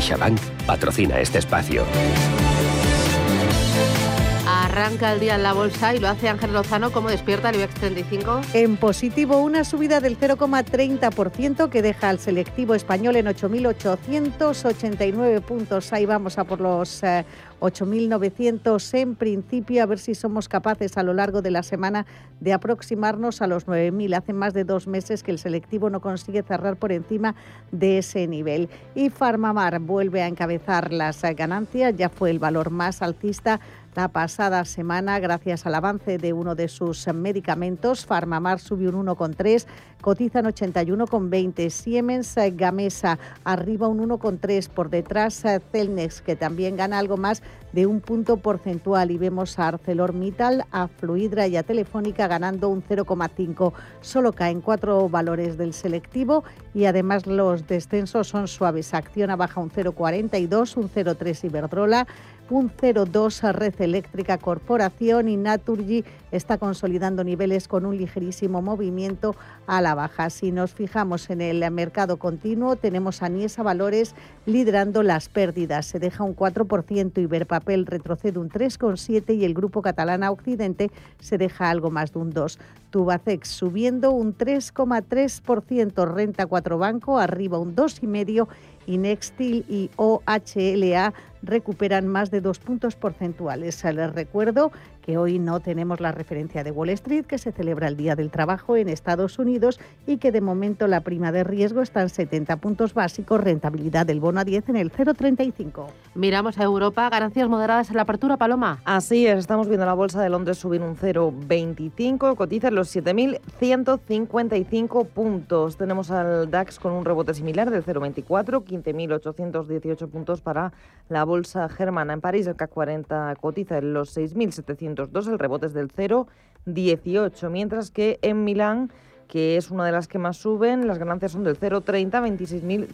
CaixaBank patrocina este espacio. Arranca el día en la bolsa y lo hace Ángel Lozano. ¿Cómo despierta el IBEX 35? En positivo, una subida del 0,30% que deja al selectivo español en 8.889 puntos. Ahí vamos a por los 8.900 en principio, a ver si somos capaces a lo largo de la semana de aproximarnos a los 9.000. Hace más de dos meses que el selectivo no consigue cerrar por encima de ese nivel. Y Farmamar vuelve a encabezar las ganancias, ya fue el valor más alcista la pasada semana gracias al avance de uno de sus medicamentos. Farmamar subió un 1,3, cotizan 81,20. Siemens Gamesa arriba un 1,3. Por detrás Celnex, que también gana algo más de un punto porcentual. Y vemos a ArcelorMittal, a Fluidra y a Telefónica ganando un 0,5. Solo caen cuatro valores del selectivo y además los descensos son suaves. Acciona baja un 0,42, un 0,3 Iberdrola un 0,2 a Red Eléctrica Corporación y Naturgy está consolidando niveles con un ligerísimo movimiento a la baja. Si nos fijamos en el mercado continuo, tenemos a Niesa Valores liderando las pérdidas. Se deja un 4%, Iberpapel retrocede un 3,7% y el grupo catalana Occidente se deja algo más de un 2%. Tubacex subiendo un 3,3%, Renta 4 Banco arriba un 2,5% y Nextil y OHLA recuperan más de dos puntos porcentuales. Les recuerdo que hoy no tenemos la referencia de Wall Street, que se celebra el Día del Trabajo en Estados Unidos y que de momento la prima de riesgo está en 70 puntos básicos, rentabilidad del bono a 10 en el 0,35. Miramos a Europa, ganancias moderadas en la apertura, Paloma. Así es, estamos viendo la bolsa de Londres subir un 0,25, cotiza en los 7.155 puntos. Tenemos al DAX con un rebote similar del 0,24, 15.818 puntos para la bolsa germana. En París el CAC 40 cotiza en los 6.702, el rebote es del 0,18, mientras que en Milán que es una de las que más suben. Las ganancias son del 0,30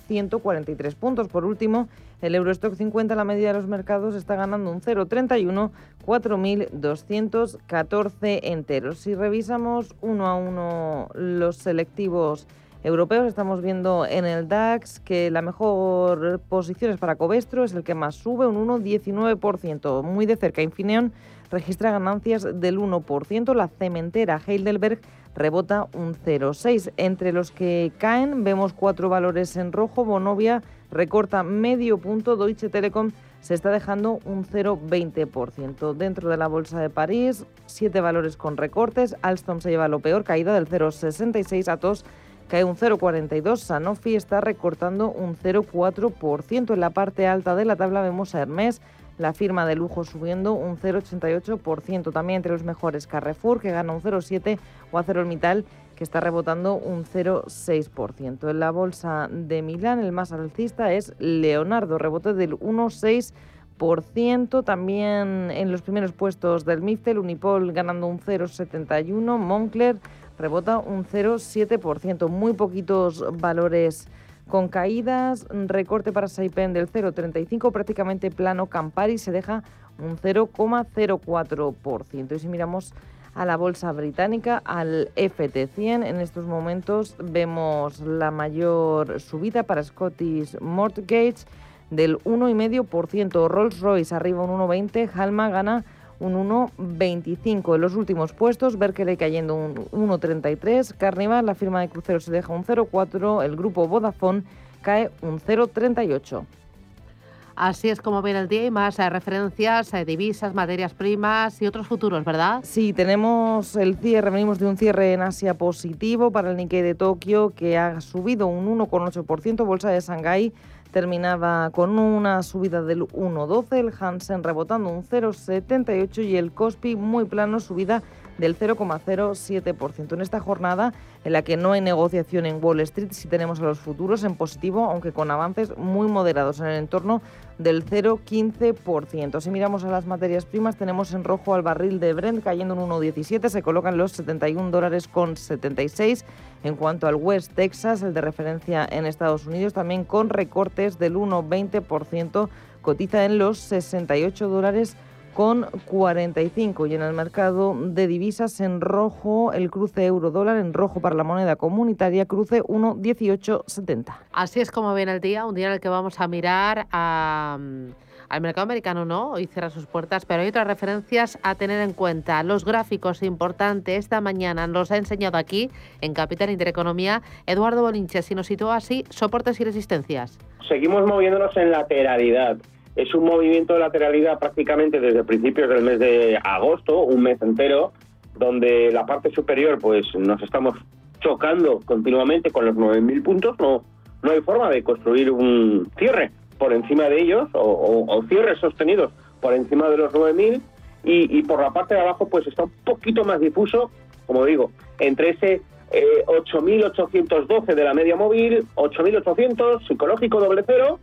26.143 puntos. Por último, el Eurostock 50, la media de los mercados, está ganando un 0,31, 4.214 enteros. Si revisamos uno a uno los selectivos europeos. Estamos viendo en el DAX que la mejor posición es para Covestro, es el que más sube, un 1,19%. Muy de cerca, Infineon registra ganancias del 1%. La cementera Heidelberg rebota un 0,6%. Entre los que caen vemos cuatro valores en rojo. Bonovia recorta medio punto. Deutsche Telekom se está dejando un 0,20%. Dentro de la Bolsa de París, siete valores con recortes. Alstom se lleva lo peor, caída del 0,66. Atos cae un 0,42. Sanofi está recortando un 0,4%. En la parte alta de la tabla vemos a Hermes, la firma de lujo subiendo un 0,88%. También entre los mejores Carrefour, que gana un 0,7%, o ArcelorMittal, que está rebotando un 0,6%. En la bolsa de Milán, el más alcista es Leonardo, rebote del 1,6%. También en los primeros puestos del MIFTEL, Unipol ganando un 0,71%, Moncler rebota un 0,7%, muy poquitos valores con caídas, recorte para Saipen del 0,35, prácticamente plano Campari se deja un 0,04%. Y si miramos a la bolsa británica, al FT100, en estos momentos vemos la mayor subida para Scottish Mortgage del 1,5%, Rolls Royce arriba un 1,20, Halma gana un 1,25. En los últimos puestos, Berkeley cayendo un 1,33, Carnival, la firma de cruceros se deja un 0,4, el grupo Vodafone cae un 0,38. Así es como viene el día y más eh, referencias, eh, divisas, materias primas y otros futuros, ¿verdad? Sí, tenemos el cierre, venimos de un cierre en Asia positivo para el Nikkei de Tokio que ha subido un 1,8%, bolsa de Shanghái terminaba con una subida del 1,12, el Hansen rebotando un 0,78 y el Cospi muy plano, subida del 0,07%. En esta jornada en la que no hay negociación en Wall Street, sí tenemos a los futuros en positivo, aunque con avances muy moderados en el entorno del 0,15%. Si miramos a las materias primas, tenemos en rojo al barril de Brent cayendo en 1,17, se colocan los 71 dólares con 76. En cuanto al West Texas, el de referencia en Estados Unidos, también con recortes del 1,20%, cotiza en los 68 dólares con 45 y en el mercado de divisas en rojo el cruce euro dólar en rojo para la moneda comunitaria cruce 1.1870. Así es como viene el día, un día en el que vamos a mirar al mercado americano no, hoy cierra sus puertas, pero hay otras referencias a tener en cuenta. Los gráficos importantes esta mañana nos ha enseñado aquí en Capital Intereconomía Eduardo Bolinches y nos situó así soportes y resistencias. Seguimos moviéndonos en lateralidad es un movimiento de lateralidad prácticamente desde principios del mes de agosto, un mes entero, donde la parte superior pues nos estamos chocando continuamente con los 9.000 puntos, no, no hay forma de construir un cierre por encima de ellos o, cierres sostenidos por encima de los 9.000 y, y por la parte de abajo pues está un poquito más difuso, como digo, entre ese 8.812 eh, de la media móvil, 8.800 psicológico doble cero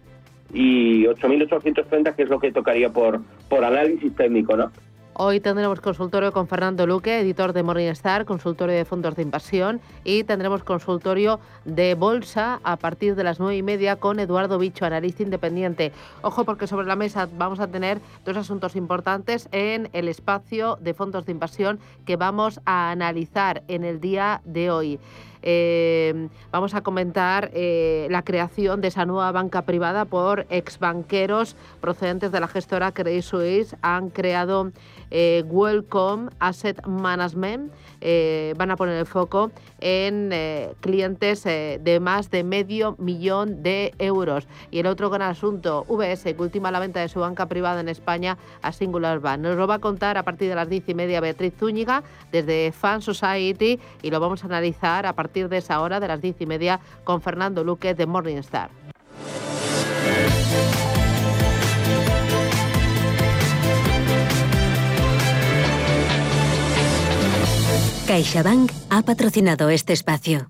y 8.830, que es lo que tocaría por, por análisis técnico, ¿no? Hoy tendremos consultorio con Fernando Luque, editor de Morningstar, consultorio de fondos de inversión y tendremos consultorio de bolsa a partir de las nueve y media con Eduardo Bicho, analista independiente. Ojo porque sobre la mesa vamos a tener dos asuntos importantes en el espacio de fondos de inversión que vamos a analizar en el día de hoy. Eh, vamos a comentar eh, la creación de esa nueva banca privada por exbanqueros procedentes de la gestora Credit Suisse. Han creado eh, Welcome Asset Management. van a poner el foco en clientes de más de medio millón de euros. Y el otro gran asunto, VS, que ultima la venta de su banca privada en España a Singular Bank. Nos lo va a contar a partir de las diez y media Beatriz Zúñiga desde Fan Society y lo vamos a analizar a partir de esa hora, de las diez y media, con Fernando Luque de Morningstar. CaixaBank ha patrocinado este espacio.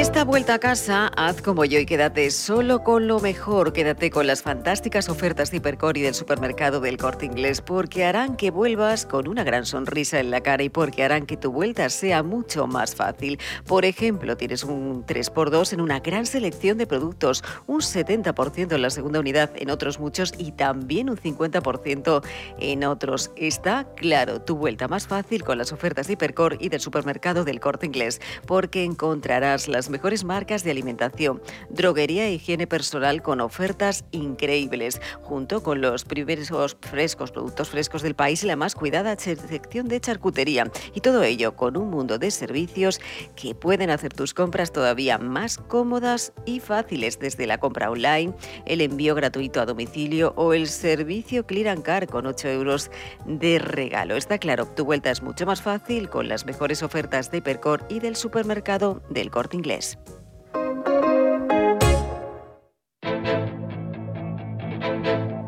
Esta vuelta a casa, haz como yo y quédate solo con lo mejor. Quédate con las fantásticas ofertas de Hipercor y del supermercado del Corte Inglés, porque harán que vuelvas con una gran sonrisa en la cara y porque harán que tu vuelta sea mucho más fácil. Por ejemplo, tienes un 3x2 en una gran selección de productos, un 70% en la segunda unidad en otros muchos y también un 50% en otros. Está claro, tu vuelta más fácil con las ofertas de Hipercor y del supermercado del Corte Inglés, porque encontrarás las mejores marcas de alimentación, droguería e higiene personal con ofertas increíbles, junto con los primeros frescos, productos frescos del país y la más cuidada sección de charcutería. Y todo ello con un mundo de servicios que pueden hacer tus compras todavía más cómodas y fáciles, desde la compra online, el envío gratuito a domicilio o el servicio Clear and Car con 8 euros de regalo. Está claro, tu vuelta es mucho más fácil con las mejores ofertas de Hipercor y del supermercado del Corte Inglés.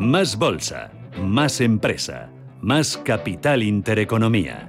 Más bolsa, más empresa, más capital intereconomía.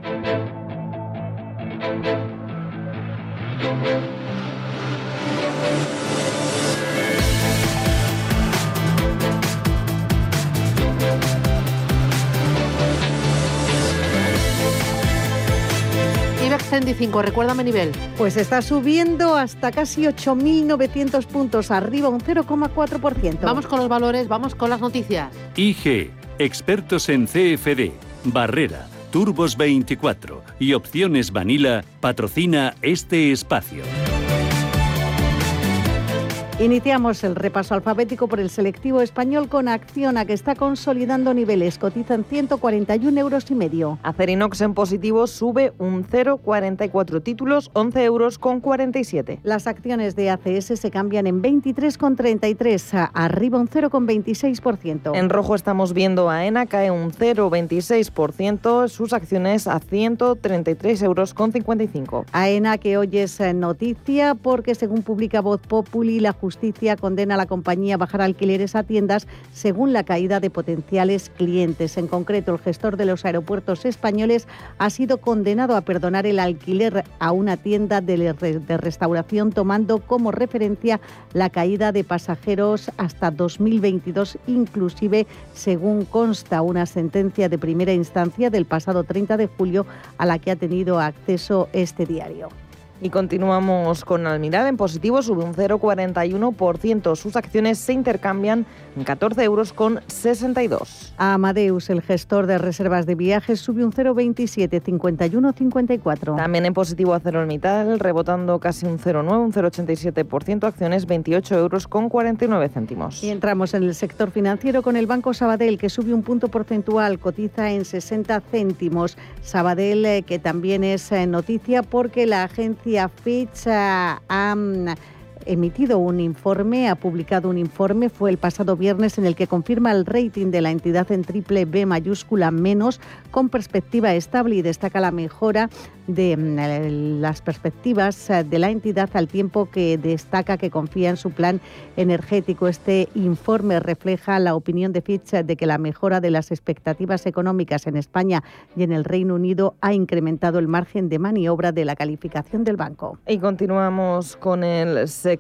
IBEX 35, recuérdame nivel. Pues está subiendo hasta casi 8.900 puntos, arriba un 0,4%. Vamos con los valores, vamos con las noticias. IG, expertos en CFD, Barrera, Turbos 24 y Opciones Vanilla patrocina este espacio. Iniciamos el repaso alfabético por el selectivo español con Acciona, que está consolidando niveles. Cotizan 141 euros y medio. Acerinox en positivo sube un 0,44 títulos, 11 euros con 47. Las acciones de ACS se cambian en 23,33, arriba un 0,26%. En rojo estamos viendo a ENA, cae un 0,26%, sus acciones a 133 euros con 55. AENA que hoy es noticia porque según publica Voz Populi, la justicia condena a la compañía a bajar alquileres a tiendas según la caída de potenciales clientes. En concreto, el gestor de los aeropuertos españoles ha sido condenado a perdonar el alquiler a una tienda de, restauración tomando como referencia la caída de pasajeros hasta 2022, inclusive según consta una sentencia de primera instancia del pasado 30 de julio a la que ha tenido acceso este diario. Y continuamos con Almiral en positivo, sube un 0,41%. Sus acciones se intercambian en 14 euros con 62. Amadeus, el gestor de reservas de viajes, sube un 0,27, 51,54. También en positivo Acerolmital, rebotando casi un 0,9, un 0,87%. Acciones 28 euros con 49 céntimos. Y entramos en el sector financiero con el Banco Sabadell, que sube un punto porcentual, cotiza en 60 céntimos. Sabadell, eh, que también es eh, noticia porque la agencia Fitch ha emitido un informe, ha publicado un informe, fue el pasado viernes en el que confirma el rating de la entidad en triple B mayúscula menos con perspectiva estable y destaca la mejora de mm, las perspectivas eh, de la entidad al tiempo que destaca que confía en su plan energético. Este informe refleja la opinión de Fitch de que la mejora de las expectativas económicas en España y en el Reino Unido ha incrementado el margen de maniobra de la calificación del banco. Y continuamos con el sector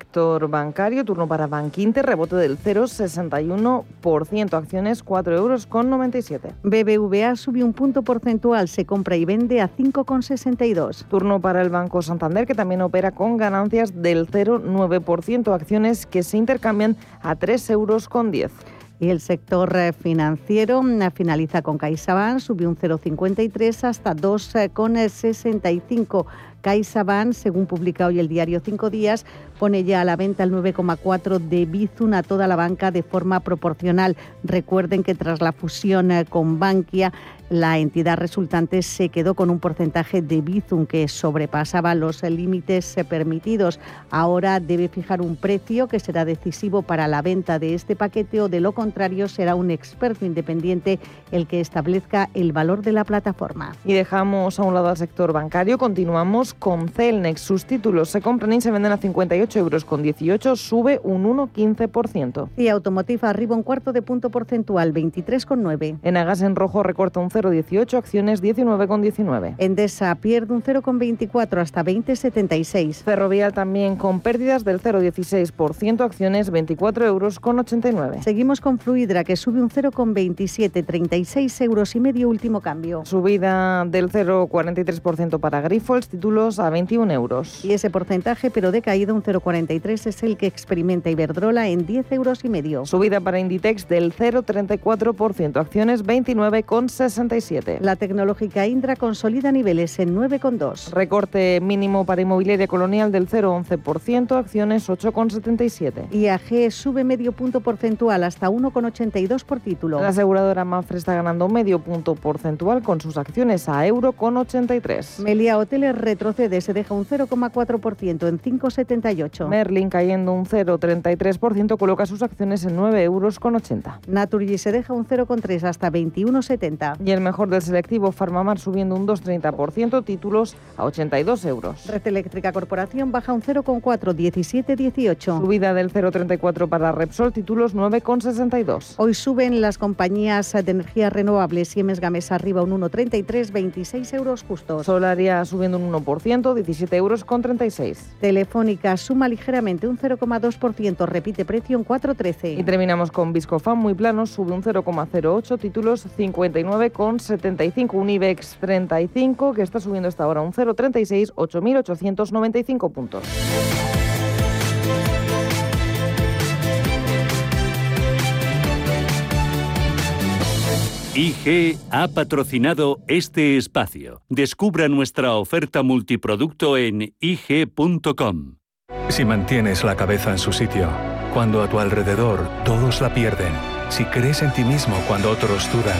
bancario. Turno para Bankinter, rebote del 0,61%. Acciones 4 euros con 97. BBVA subió un punto porcentual, se compra y vende a 5,62. Turno para el Banco Santander, que también opera con ganancias del 0,9%. Acciones que se intercambian a 3 euros con 10. Y el sector eh, financiero mm, finaliza con CaixaBank, subió un 0,53 hasta 2,65. CaixaBank, según publica hoy el diario Cinco Días, pone ya a la venta el 9,4 de Bizum a toda la banca de forma proporcional. Recuerden que tras la fusión eh, con Bankia, la entidad resultante se quedó con un porcentaje de Bizum que sobrepasaba los límites permitidos. Ahora debe fijar un precio que será decisivo para la venta de este paquete o de lo contrario será un experto independiente el que establezca el valor de la plataforma. Y dejamos a un lado al sector bancario, continuamos con Celnex. Sus títulos se compran y se venden a 58 euros con 18, sube un 1,15%. Y Automotive arriba un cuarto de punto porcentual, 23,9. En Agas en rojo recorta un 0,18, acciones 19,19. Endesa pierde un 0,24 hasta 20,76. Ferrovial también con pérdidas del 0,16%, acciones 24 euros con 89. Seguimos con Fluidra que sube un 0,27, 36 euros y medio último cambio. Subida del 0,43% para Grifols, títulos a 21 euros. Y ese porcentaje, pero decaído un 0,43, es el que experimenta Iberdrola en 10 euros y medio. Subida para Inditex del 0,34%, acciones 29,60 la tecnológica Indra consolida niveles en 9,2. Recorte mínimo para inmobiliaria colonial del 0,11%, acciones 8,77. IAG sube medio punto porcentual hasta 1,82 por título. La aseguradora Mafre está ganando medio punto porcentual con sus acciones a euro con 83. Melia Hoteles retrocede, se deja un 0,4% en 5,78. Merlin cayendo un 0,33% coloca sus acciones en 9 euros con 80. Naturgy se deja un 0,3 hasta 21,70. El mejor del selectivo Farmamar subiendo un 2,30%, títulos a 82 euros. Red Eléctrica Corporación baja un 0,4, 17,18. Subida del 0,34 para Repsol, títulos 9,62. Hoy suben las compañías de energías renovables, Siemens Gamesa arriba un 1,33, 26 euros justos. Solaria subiendo un 1%, 17 euros con 36. Telefónica suma ligeramente un 0,2%, repite precio en 4,13. Y terminamos con Viscofan muy plano, sube un 0,08, títulos 59 con 75, un IBEX 35 que está subiendo hasta ahora un 0,36, 8.895 puntos. IG ha patrocinado este espacio. Descubra nuestra oferta multiproducto en IG.com. Si mantienes la cabeza en su sitio, cuando a tu alrededor todos la pierden, si crees en ti mismo cuando otros dudan,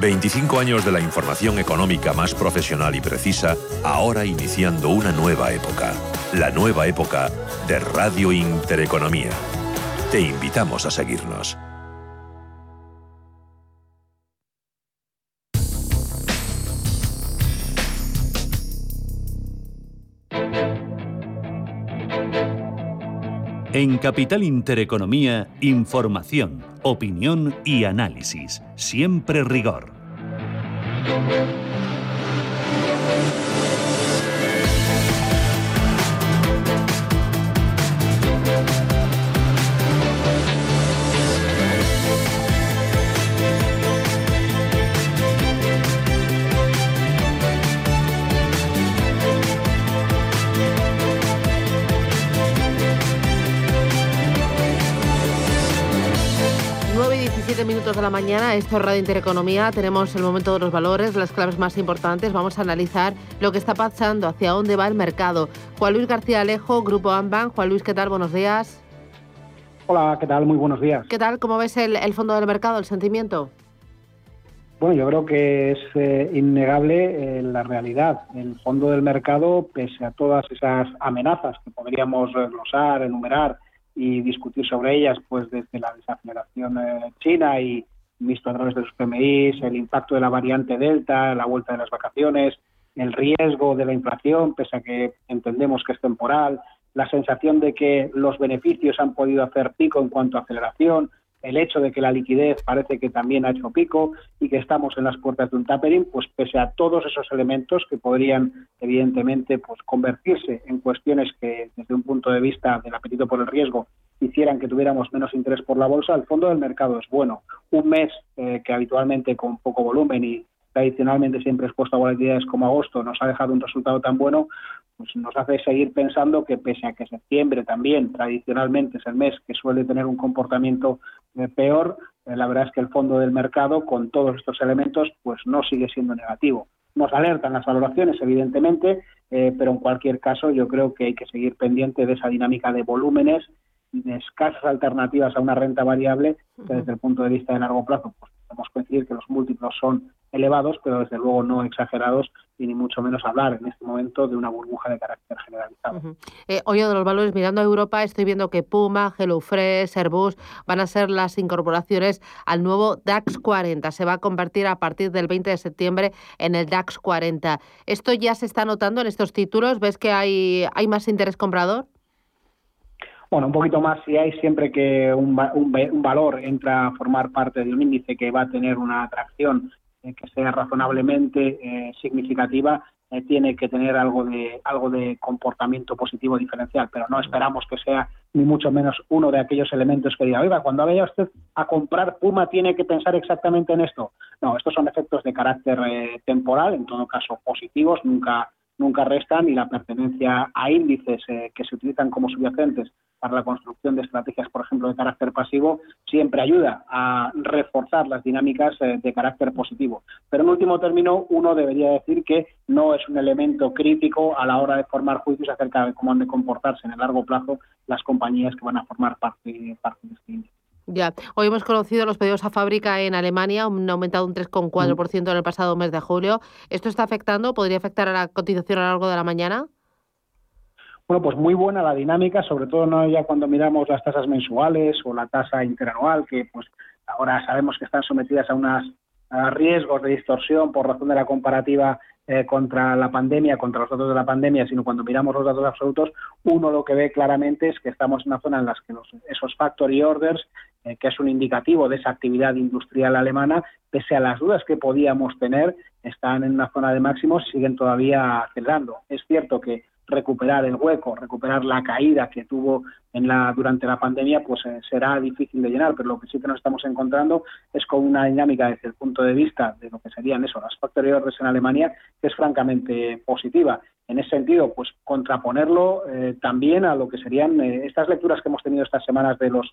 25 años de la información económica más profesional y precisa, ahora iniciando una nueva época. La nueva época de Radio Intereconomía. Te invitamos a seguirnos. En Capital Intereconomía, información, opinión y análisis. Siempre rigor. Thank you. De la mañana, esto es Radio Intereconomía, tenemos el momento de los valores, las claves más importantes, vamos a analizar lo que está pasando, hacia dónde va el mercado. Juan Luis García Alejo, Grupo Amban. Juan Luis, ¿qué tal? Buenos días. Hola, ¿qué tal? Muy buenos días. ¿Qué tal? ¿Cómo ves el, fondo del mercado, el sentimiento? Bueno, yo creo que es eh, innegable eh, la realidad. El fondo del mercado, pese a todas esas amenazas que podríamos glosar, enumerar, y discutir sobre ellas pues desde la desaceleración eh, china y visto a través de los PMIs, el impacto de la variante Delta, la vuelta de las vacaciones, el riesgo de la inflación, pese a que entendemos que es temporal, la sensación de que los beneficios han podido hacer pico en cuanto a aceleración, el hecho de que la liquidez parece que también ha hecho pico y que estamos en las puertas de un tapering, pues pese a todos esos elementos que podrían evidentemente pues convertirse en cuestiones que desde un punto de vista del apetito por el riesgo hicieran que tuviéramos menos interés por la bolsa, el fondo del mercado es bueno. Un mes eh, que habitualmente con poco volumen y tradicionalmente siempre expuesto a volatilidades como agosto nos ha dejado un resultado tan bueno, pues nos hace seguir pensando que pese a que septiembre también tradicionalmente es el mes que suele tener un comportamiento eh, peor, eh, la verdad es que el fondo del mercado con todos estos elementos pues no sigue siendo negativo. Nos alertan las valoraciones, evidentemente, eh, pero en cualquier caso yo creo que hay que seguir pendiente de esa dinámica de volúmenes escasas alternativas a una renta variable, que desde el punto de vista de largo plazo pues podemos coincidir que los múltiplos son elevados, pero desde luego no exagerados y ni mucho menos hablar en este momento de una burbuja de carácter generalizado. Eh, oye, de los valores, mirando a Europa, estoy viendo que Puma, HelloFresh, Airbus van a ser las incorporaciones al nuevo DAX 40. Se va a convertir a partir del 20 de septiembre en el DAX 40. ¿Esto ya se está notando en estos títulos? ¿Ves que hay, hay más interés comprador? Bueno, un poquito más si hay siempre que un, un, valor entra a formar parte de un índice que va a tener una atracción eh, que sea razonablemente eh, significativa, eh, tiene que tener algo de algo de comportamiento positivo diferencial, pero no esperamos que sea ni mucho menos uno de aquellos elementos que diga, oiga, cuando vaya usted a comprar Puma tiene que pensar exactamente en esto. No, estos son efectos de carácter temporal, en todo caso positivos, nunca nunca restan y la pertenencia a índices que se utilizan como subyacentes para la construcción de estrategias, por ejemplo, de carácter pasivo, siempre ayuda a reforzar las dinámicas eh, de carácter positivo. Pero en último término, uno debería decir que no es un elemento crítico a la hora de formar juicios acerca de cómo han de comportarse en el largo plazo las compañías que van a formar parte, parte de este índice. Ya, hoy hemos conocido los pedidos a fábrica en Alemania, han aumentado un 3,4% mm. en el pasado mes de julio. ¿Esto está afectando? ¿Podría afectar a la cotización a lo largo de la mañana? Bueno, pues muy buena la dinámica, sobre todo no ya cuando miramos las tasas mensuales o la tasa interanual, que pues ahora sabemos que están sometidas a unos riesgos de distorsión por razón de la comparativa eh, contra la pandemia, contra los datos de la pandemia, sino cuando miramos los datos absolutos, uno lo que ve claramente es que estamos en una zona en la que esos factory orders, eh, que es un indicativo de esa actividad industrial alemana, pese a las dudas que podíamos tener, están en una zona de máximos siguen todavía acelerando. Es cierto que recuperar el hueco, recuperar la caída que tuvo en la, durante la pandemia, pues eh, será difícil de llenar, pero lo que sí que nos estamos encontrando es con una dinámica desde el punto de vista de lo que serían eso, las factory en Alemania, que es francamente positiva. En ese sentido, pues contraponerlo eh, también a lo que serían eh, estas lecturas que hemos tenido estas semanas de los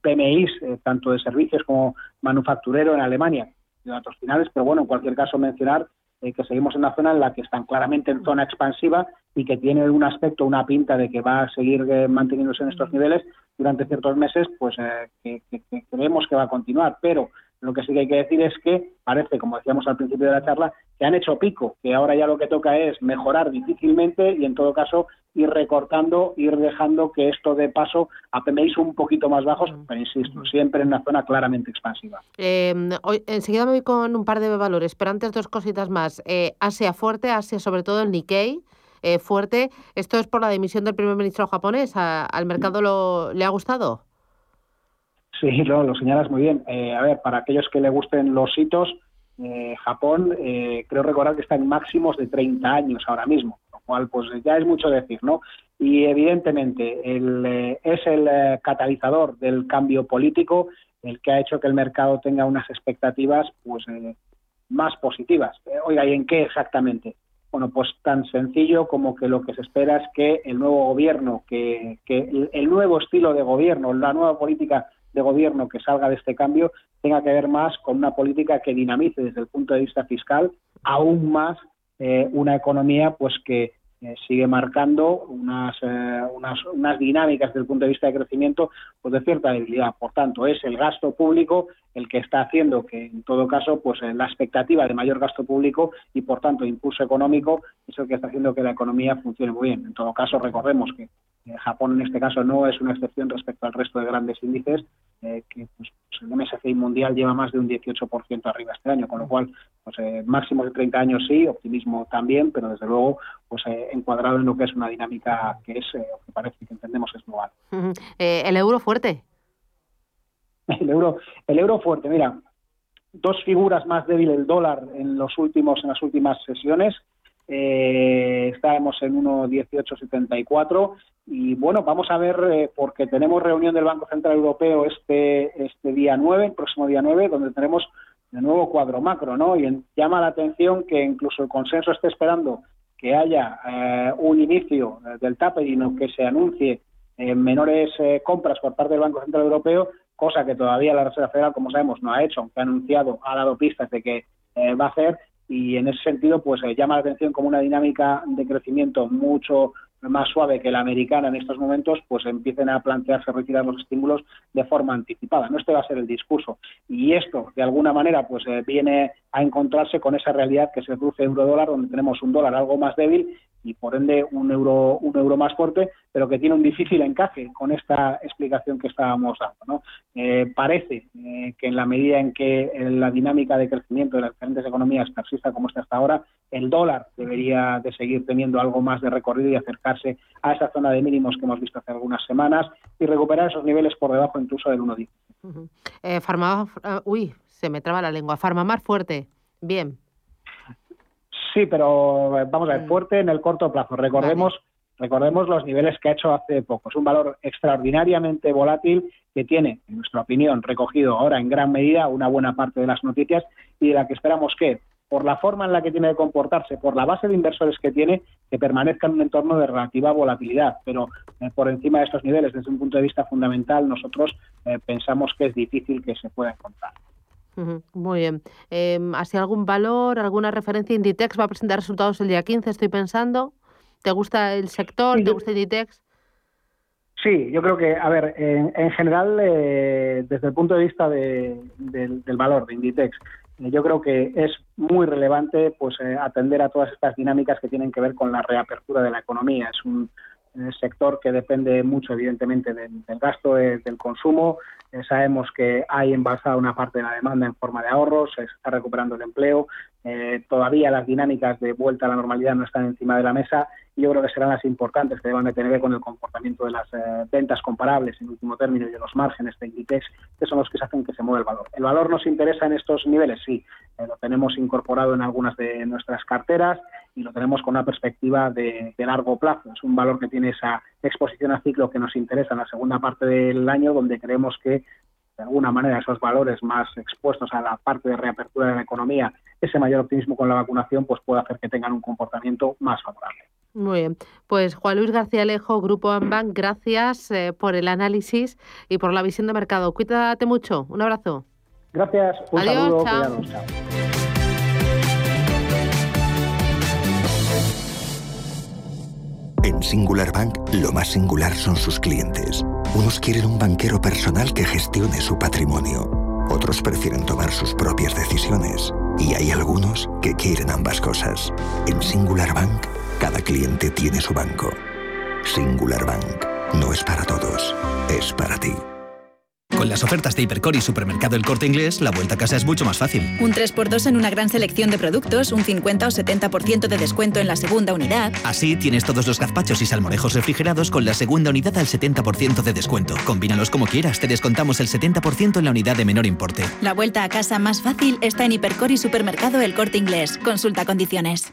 PMIs, tanto de servicios como manufacturero en Alemania, de datos finales, pero bueno, en cualquier caso mencionar que seguimos en una zona en la que están claramente en zona expansiva y que tiene un aspecto, una pinta de que va a seguir eh, manteniéndose en estos niveles durante ciertos meses, pues eh, que, creemos que va a continuar. Pero lo que sí que hay que decir es que parece, como decíamos al principio de la charla, que han hecho pico, que ahora ya lo que toca es mejorar difícilmente y en todo caso ir recortando, ir dejando que esto de paso a PMIs un poquito más bajos, pero insisto, siempre en una zona claramente expansiva. Em, hoy, enseguida me voy con un par de valores, pero antes dos cositas más. Eh, Asia fuerte, Asia sobre todo el Nikkei. Eh, fuerte. ¿Esto es por la dimisión del primer ministro japonés? ¿Al mercado lo, le ha gustado? Sí, lo, lo señalas muy bien. Eh, a ver, para aquellos que le gusten los hitos, eh, Japón eh, creo recordar que está en máximos de 30 años ahora mismo, lo cual pues ya es mucho decir, ¿no? Y evidentemente eh, es el catalizador del cambio político el que ha hecho que el mercado tenga unas expectativas pues más positivas. oiga, ¿y en qué exactamente? Bueno, pues tan sencillo como que lo que se espera es que el nuevo gobierno, que, que el nuevo estilo de gobierno, la nueva política de gobierno que salga de este cambio tenga que ver más con una política que dinamice desde el punto de vista fiscal aún más eh, una economía pues que eh, sigue marcando unas, eh, unas, unas, dinámicas desde el punto de vista de crecimiento pues de cierta debilidad. Por tanto, es el gasto público el que está haciendo que, en todo caso, pues la expectativa de mayor gasto público y, por tanto, impulso económico es el que está haciendo que la economía funcione muy bien. En todo caso, recordemos que Japón en este caso no es una excepción respecto al resto de grandes índices, eh, que pues, el MSCI mundial lleva más de un 18% arriba este año, con lo cual, pues eh, máximo de 30 años sí, optimismo también, pero desde luego, pues eh, encuadrado en lo que es una dinámica que es, que parece que entendemos es global. ¿El euro fuerte? El euro, el euro fuerte, mira, dos figuras más débiles el dólar en los últimos, en las últimas sesiones, eh, estábamos en 1.1874 y bueno, vamos a ver eh, porque tenemos reunión del Banco Central Europeo este, este día 9, el próximo día 9, donde tenemos de nuevo cuadro macro, ¿no? Y llama la atención que incluso el consenso esté esperando que haya eh, un inicio del tapering o que se anuncie menores compras por parte del Banco Central Europeo, cosa que todavía la Reserva Federal, como sabemos, no ha hecho, aunque ha anunciado, ha dado pistas de que va a hacer, y en ese sentido pues eh, llama la atención como una dinámica de crecimiento mucho más suave que la americana en estos momentos, pues empiecen a plantearse retirar los estímulos de forma anticipada. No este va a ser el discurso. Y esto, de alguna manera, pues eh, viene a encontrarse con esa realidad que el cruce euro-dólar, donde tenemos un dólar algo más débil y por ende un euro, un euro más fuerte, pero que tiene un difícil encaje con esta explicación que estábamos dando. ¿no? Eh, parece eh, que en la medida en que la dinámica de crecimiento de las diferentes economías persista como está hasta ahora, el dólar debería de seguir teniendo algo más de recorrido y acercarse a esa zona de mínimos que hemos visto hace algunas semanas y recuperar esos niveles por debajo incluso del 1,10. Eh, uy, se me traba la lengua. Farmamar fuerte. Bien. Sí, pero eh, vamos a ver, mm. fuerte en el corto plazo. Recordemos, recordemos los niveles que ha hecho hace poco. Es un valor extraordinariamente volátil que tiene, en nuestra opinión, recogido ahora en gran medida una buena parte de las noticias y de la que esperamos que, por la forma en la que tiene de comportarse, por la base de inversores que tiene, que permanezca en un entorno de relativa volatilidad. Pero eh, por encima de estos niveles, desde un punto de vista fundamental, nosotros eh, pensamos que es difícil que se pueda encontrar. Muy bien. Eh, ¿Así algún valor, alguna referencia? Inditex va a presentar resultados el día 15, estoy pensando. ¿Te gusta el sector? ¿Te gusta Inditex? Sí, yo creo que, a ver, en, general, eh, desde el punto de vista del, valor de Inditex, eh, yo creo que es muy relevante pues eh, atender a todas estas dinámicas que tienen que ver con la reapertura de la economía. Es un sector que depende mucho, evidentemente, del, gasto, del consumo, eh, sabemos que hay embalsada una parte de la demanda en forma de ahorros, se está recuperando el empleo, eh, todavía las dinámicas de vuelta a la normalidad no están encima de la mesa y yo creo que serán las importantes que deban de tener con el comportamiento de las eh, ventas comparables en último término y de los márgenes de Inditex, que son los que hacen que se mueva el valor. ¿El valor nos interesa en estos niveles? Sí, lo tenemos incorporado en algunas de nuestras carteras y lo tenemos con una perspectiva de, largo plazo. Es un valor que tiene esa exposición a ciclo que nos interesa en la segunda parte del año, donde creemos que de alguna manera esos valores más expuestos a la parte de reapertura de la economía, ese mayor optimismo con la vacunación, pues puede hacer que tengan un comportamiento más favorable. Muy bien. Pues Juan Luis García Alejo, Grupo Ambank, gracias eh, por el análisis y por la visión de mercado. Cuídate mucho. Un abrazo. Gracias. Un Adiós, saludo. chao. En Singular Bank, lo más singular son sus clientes. Unos quieren un banquero personal que gestione su patrimonio. Otros prefieren tomar sus propias decisiones. Y hay algunos que quieren ambas cosas. En Singular Bank, cada cliente tiene su banco. Singular Bank. No es para todos, es para ti. Con las ofertas de Hipercor y Supermercado El Corte Inglés, la vuelta a casa es mucho más fácil. Un 3x2 en una gran selección de productos, un 50 o 70% de descuento en la segunda unidad. Así tienes todos los gazpachos y salmorejos refrigerados con la segunda unidad al 70% de descuento. Combínalos como quieras, te descontamos el 70% en la unidad de menor importe. La vuelta a casa más fácil está en Hipercor y Supermercado El Corte Inglés. Consulta condiciones.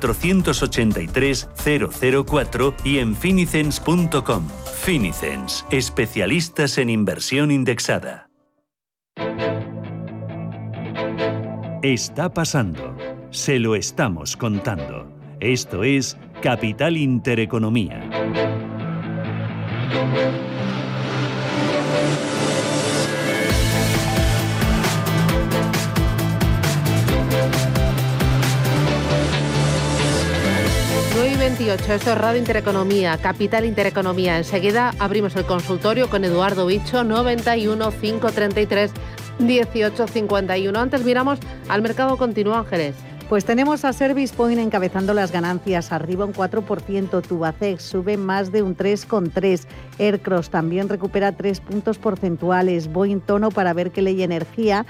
483 004 y en finicens.com. Finicens, especialistas en inversión indexada. Está pasando. Se lo estamos contando. Esto es Capital Intereconomía. 28, esto es Radio Intereconomía, Capital Intereconomía. Enseguida abrimos el consultorio con Eduardo Bicho, 91 533 1851. Antes miramos al mercado continuo, Ángeles. Pues tenemos a Service Point encabezando las ganancias, arriba un 4%, Tubacex sube más de un 3,3%, Aircross también recupera 3 puntos porcentuales, Boeing Tono para ver qué ley energía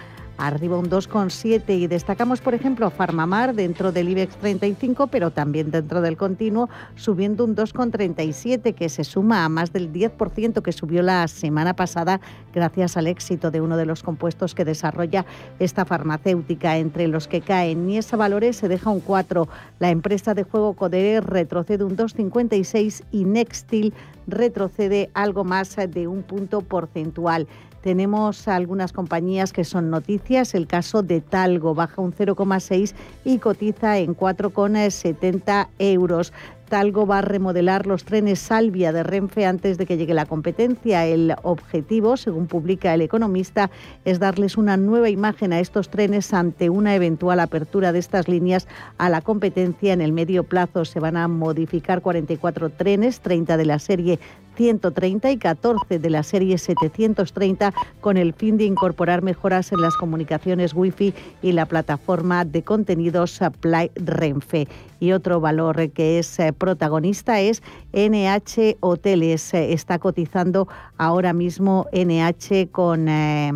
arriba un 2,7 y destacamos, por ejemplo, Farmamar dentro del IBEX 35, pero también dentro del continuo, subiendo un 2,37 que se suma a más del 10% que subió la semana pasada gracias al éxito de uno de los compuestos que desarrolla esta farmacéutica. Entre los que caen Niesa Valores se deja un 4, la empresa de juego Codere retrocede un 2,56 y Nextil retrocede algo más de un punto porcentual. Tenemos algunas compañías que son noticias. El caso de Talgo baja un 0,6 y cotiza en 4,70 euros. Talgo va a remodelar los trenes Salvia de Renfe antes de que llegue la competencia. El objetivo, según publica el economista, es darles una nueva imagen a estos trenes ante una eventual apertura de estas líneas a la competencia en el medio plazo. Se van a modificar 44 trenes, 30 de la serie 130 y 14 de la serie 730 con el fin de incorporar mejoras en las comunicaciones Wi-Fi y la plataforma de contenidos Supply Renfe. Y otro valor que es eh, protagonista es NH Hoteles. Está cotizando ahora mismo NH con... Eh,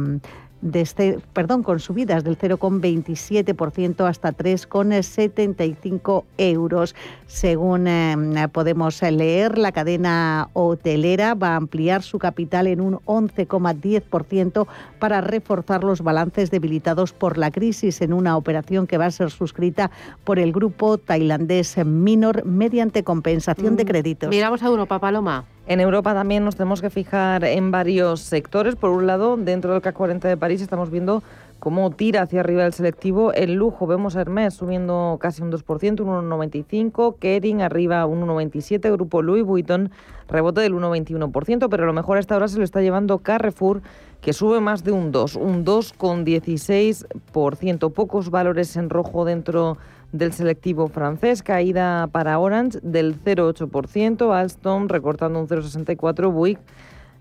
este, perdón, con subidas del 0,27% hasta 3,75 euros. Según eh, podemos leer, la cadena hotelera va a ampliar su capital en un 11,10% para reforzar los balances debilitados por la crisis en una operación que va a ser suscrita por el grupo tailandés Minor mediante compensación de mm, créditos. Miramos a Europa, Paloma. En Europa también nos tenemos que fijar en varios sectores. Por un lado, dentro del CAC 40 de París estamos viendo cómo tira hacia arriba el selectivo. El lujo, vemos a Hermès subiendo casi un 2%, un 1,95%. Kering arriba un 1,97%. Grupo Louis Vuitton rebote del 1,21%. Pero lo mejor hasta ahora se lo está llevando Carrefour, que sube más de un 2%, un 2,16%. Pocos valores en rojo dentro del selectivo francés, caída para Orange del 0,8%, Alstom recortando un 0,64%, Bouygues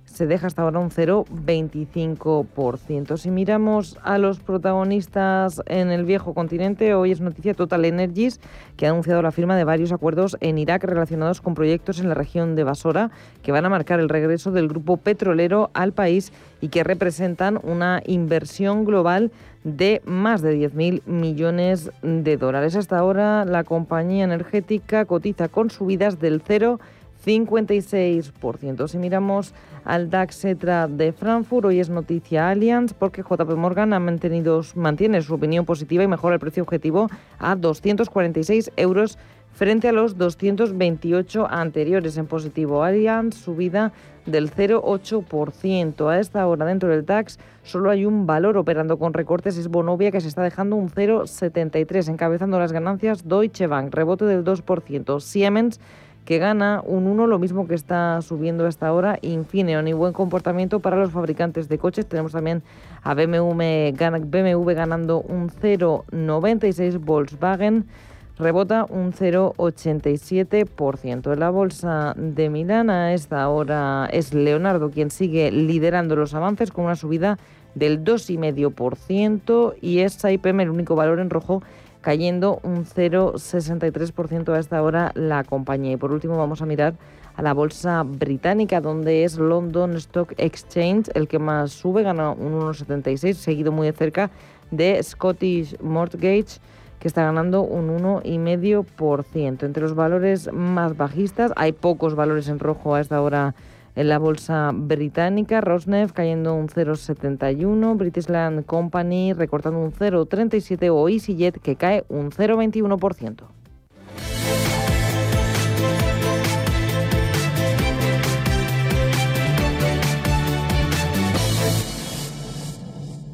se deja hasta ahora un 0,25%. Si miramos a los protagonistas en el viejo continente, hoy es noticia Total Energies, que ha anunciado la firma de varios acuerdos en Irak relacionados con proyectos en la región de Basora, que van a marcar el regreso del grupo petrolero al país y que representan una inversión global de más de 10.000 millones de dólares. Hasta ahora la compañía energética cotiza con subidas del 0,56%. Si miramos al DAX ETRA de Frankfurt, hoy es noticia Allianz porque JP Morgan ha mantenido, mantiene su opinión positiva y mejora el precio objetivo a 246 euros frente a los 228 anteriores en positivo. Allianz subida del 0,8%. A esta hora dentro del DAX solo hay un valor operando con recortes, es Bonovia que se está dejando un 0,73, encabezando las ganancias Deutsche Bank, rebote del 2%. Siemens que gana un 1, lo mismo que está subiendo hasta ahora Infineon y buen comportamiento para los fabricantes de coches. Tenemos también a BMW, BMW ganando un 0,96, Volkswagen rebota un 0,87%. En la bolsa de Milán a esta hora es Leonardo quien sigue liderando los avances con una subida del 2,5% y es Saipem el único valor en rojo cayendo un 0,63% a esta hora la compañía. Y por último vamos a mirar a la bolsa británica, donde es London Stock Exchange el que más sube, gana un 1,76, seguido muy de cerca de Scottish Mortgage que está ganando un 1,5%. Entre los valores más bajistas, hay pocos valores en rojo a esta hora en la bolsa británica. Rosneft cayendo un 0,71, British Land Company recortando un 0,37 o EasyJet que cae un 0,21%.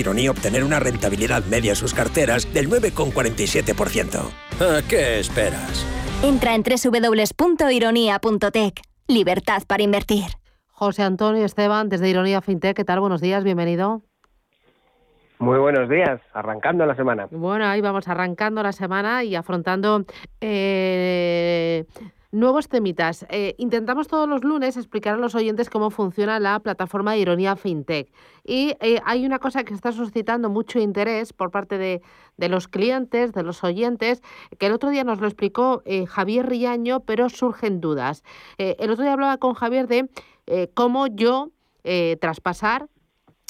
Ironía obtener una rentabilidad media en sus carteras del 9,47%. ¿A qué esperas? Entra en www.ironía.tech. Libertad para invertir. José Antonio Esteban, desde Ironía FinTech, ¿qué tal? Buenos días, bienvenido. Muy buenos días, arrancando la semana. Bueno, ahí vamos arrancando la semana y afrontando eh, Nuevos temitas. Eh, intentamos todos los lunes explicar a los oyentes cómo funciona la plataforma de Ironía FinTech. Y eh, hay una cosa que está suscitando mucho interés por parte de, los clientes, de los oyentes, que el otro día nos lo explicó eh, Javier Riaño, pero surgen dudas. el otro día hablaba con Javier de cómo yo traspasar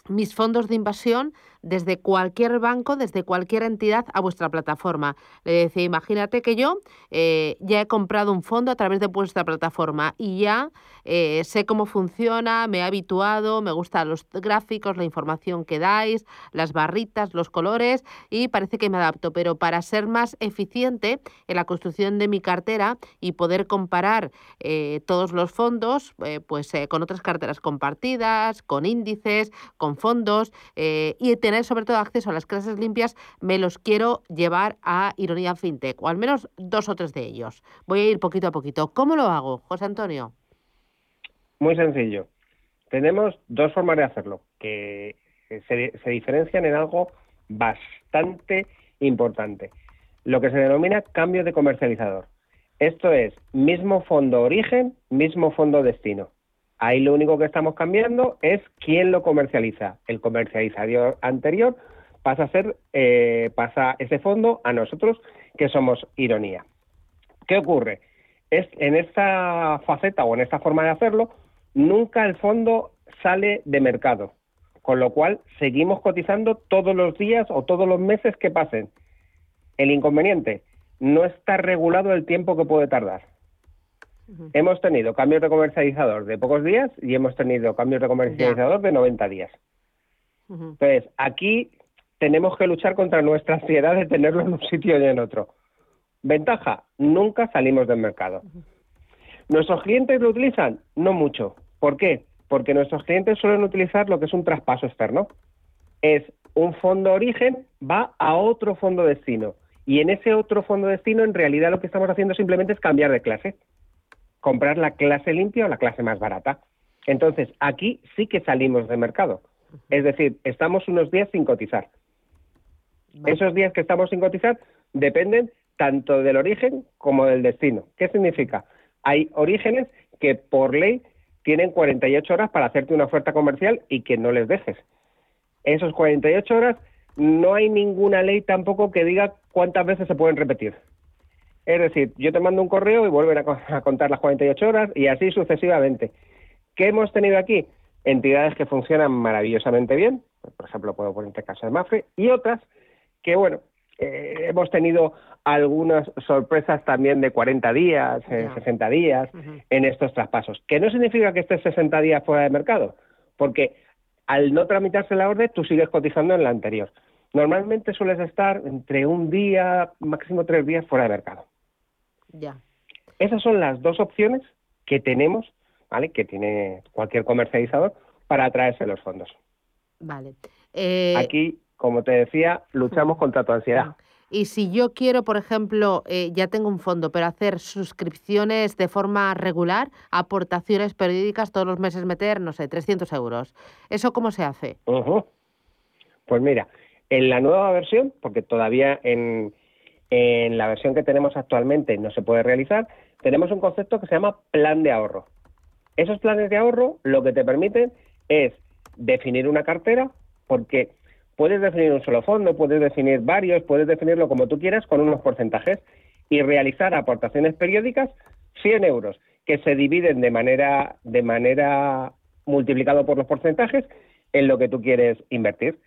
mis fondos de inversión desde cualquier banco, desde cualquier entidad a vuestra plataforma. Le decía, imagínate que yo eh, ya he comprado un fondo a través de vuestra plataforma y ya eh, sé cómo funciona, me he habituado, me gustan los gráficos, la información que dais, las barritas, los colores y parece que me adapto. Pero para ser más eficiente en la construcción de mi cartera y poder comparar eh, todos los fondos, pues con otras carteras compartidas, con índices, con fondos y tener tener sobre todo acceso a las clases limpias, me los quiero llevar a Ironía FinTech, o al menos dos o tres de ellos. Voy a ir poquito a poquito. ¿Cómo lo hago, José Antonio? Muy sencillo. Tenemos dos formas de hacerlo, que se, se diferencian en algo bastante importante. Lo que se denomina cambio de comercializador. Esto es mismo fondo origen, mismo fondo destino. Ahí lo único que estamos cambiando es quién lo comercializa. El comercializador anterior pasa a ser, eh, pasa ese fondo a nosotros, que somos Ironía. ¿Qué ocurre? Es, en esta faceta o en esta forma de hacerlo, nunca el fondo sale de mercado, con lo cual seguimos cotizando todos los días o todos los meses que pasen. El inconveniente, no está regulado el tiempo que puede tardar. Hemos tenido cambios de comercializador de pocos días y hemos tenido cambios de comercializador de 90 días. Entonces, aquí tenemos que luchar contra nuestra ansiedad de tenerlo en un sitio y en otro. Ventaja, nunca salimos del mercado. ¿Nuestros clientes lo utilizan? No mucho. ¿Por qué? Porque nuestros clientes suelen utilizar lo que es un traspaso externo. Es un fondo origen va a otro fondo destino. Y en ese otro fondo destino, en realidad lo que estamos haciendo simplemente es cambiar de clase comprar la clase limpia o la clase más barata. Entonces, aquí sí que salimos de mercado. Es decir, estamos unos días sin cotizar. Esos días que estamos sin cotizar dependen tanto del origen como del destino. ¿Qué significa? Hay orígenes que por ley tienen 48 horas para hacerte una oferta comercial y que no les dejes. Esos 48 horas no hay ninguna ley tampoco que diga cuántas veces se pueden repetir. Es decir, yo te mando un correo y vuelven a, contar las 48 horas y así sucesivamente. ¿Qué hemos tenido aquí? Entidades que funcionan maravillosamente bien, por ejemplo, puedo poner este caso de Mafre, y otras que, bueno, eh, hemos tenido algunas sorpresas también de 40 días, 60 eh, días en estos traspasos. Que no significa que estés 60 días fuera de mercado, porque al no tramitarse la orden, tú sigues cotizando en la anterior. Normalmente sueles estar entre un día, máximo tres días fuera de mercado. Ya. Esas son las dos opciones que tenemos, ¿vale? Que tiene cualquier comercializador para atraerse los fondos. Vale. Eh, Aquí, como te decía, luchamos contra tu ansiedad. Y si yo quiero, por ejemplo, eh, ya tengo un fondo, pero hacer suscripciones de forma regular, aportaciones periódicas todos los meses meter, no sé, 300 euros, ¿eso cómo se hace? Pues mira, en la nueva versión, porque todavía en, en la versión que tenemos actualmente no se puede realizar, tenemos un concepto que se llama plan de ahorro. Esos planes de ahorro lo que te permiten es definir una cartera, porque puedes definir un solo fondo, puedes definir varios, puedes definirlo como tú quieras con unos porcentajes y realizar aportaciones periódicas 100 euros que se dividen de manera de manera multiplicado por los porcentajes en lo que tú quieres invertir.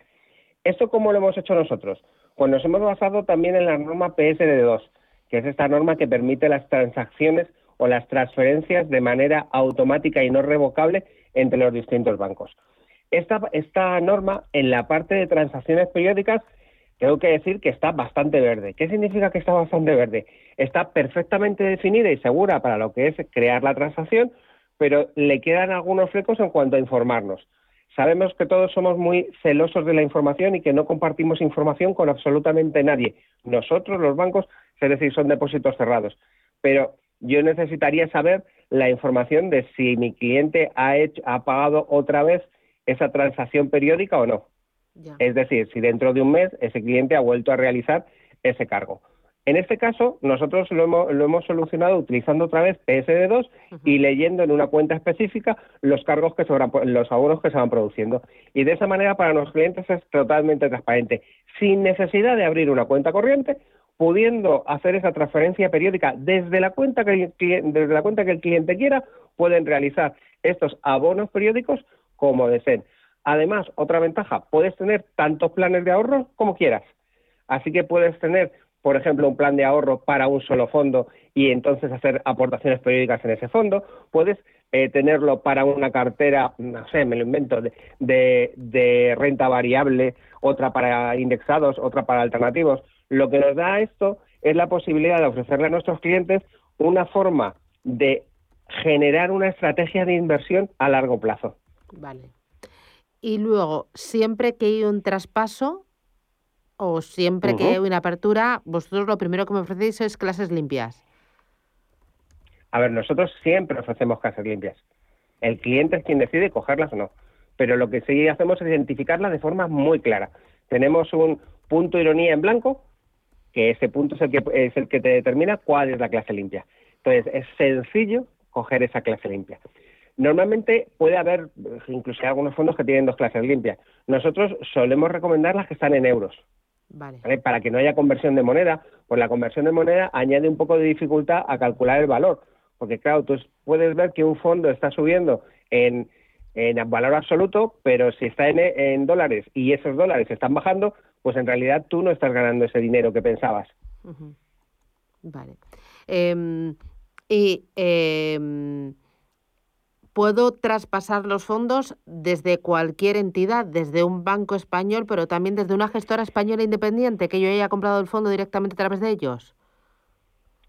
¿Esto cómo lo hemos hecho nosotros? Pues nos hemos basado también en la norma PSD2, que es esta norma que permite las transacciones o las transferencias de manera automática y no revocable entre los distintos bancos. Esta, esta norma, en la parte de transacciones periódicas, tengo que decir que está bastante verde. ¿Qué significa que está bastante verde? Está perfectamente definida y segura para lo que es crear la transacción, pero le quedan algunos flecos en cuanto a informarnos. Sabemos que todos somos muy celosos de la información y que no compartimos información con absolutamente nadie. Nosotros, los bancos, es decir, son depósitos cerrados. Pero yo necesitaría saber la información de si mi cliente ha, hecho, ha pagado otra vez esa transacción periódica o no. Es decir, si dentro de un mes ese cliente ha vuelto a realizar ese cargo. En este caso, nosotros lo hemos, solucionado utilizando otra vez PSD2 y leyendo en una cuenta específica los cargos que se van, los abonos que se van produciendo. Y de esa manera para los clientes es totalmente transparente, sin necesidad de abrir una cuenta corriente, pudiendo hacer esa transferencia periódica desde la cuenta que el, desde la cuenta que el cliente quiera, pueden realizar estos abonos periódicos como deseen. Además, otra ventaja, puedes tener tantos planes de ahorro como quieras. Así que puedes tener, por ejemplo, un plan de ahorro para un solo fondo y entonces hacer aportaciones periódicas en ese fondo. Puedes eh, tenerlo para una cartera, no sé, me lo invento, de, de renta variable, otra para indexados, otra para alternativos. Lo que nos da esto es la posibilidad de ofrecerle a nuestros clientes una forma de generar una estrategia de inversión a largo plazo. Vale. Y luego, siempre que hay un traspaso o siempre que hay una apertura, vosotros lo primero que me ofrecéis es clases limpias. A ver, nosotros siempre ofrecemos clases limpias. El cliente es quien decide cogerlas o no. Pero lo que sí hacemos es identificarlas de forma muy clara. Tenemos un punto ironía en blanco, que ese punto es el que, es el que te determina cuál es la clase limpia. Entonces, es sencillo coger esa clase limpia. Normalmente puede haber, incluso algunos fondos que tienen dos clases limpias. Nosotros solemos recomendar las que están en euros. Vale. Para que no haya conversión de moneda, pues la conversión de moneda añade un poco de dificultad a calcular el valor. Porque claro, tú puedes ver que un fondo está subiendo en, en valor absoluto, pero si está en, en, dólares y esos dólares están bajando, pues en realidad tú no estás ganando ese dinero que pensabas. Vale. Eh, y eh, puedo traspasar los fondos desde cualquier entidad, desde un banco español, pero también desde una gestora española independiente, que yo haya comprado el fondo directamente a través de ellos.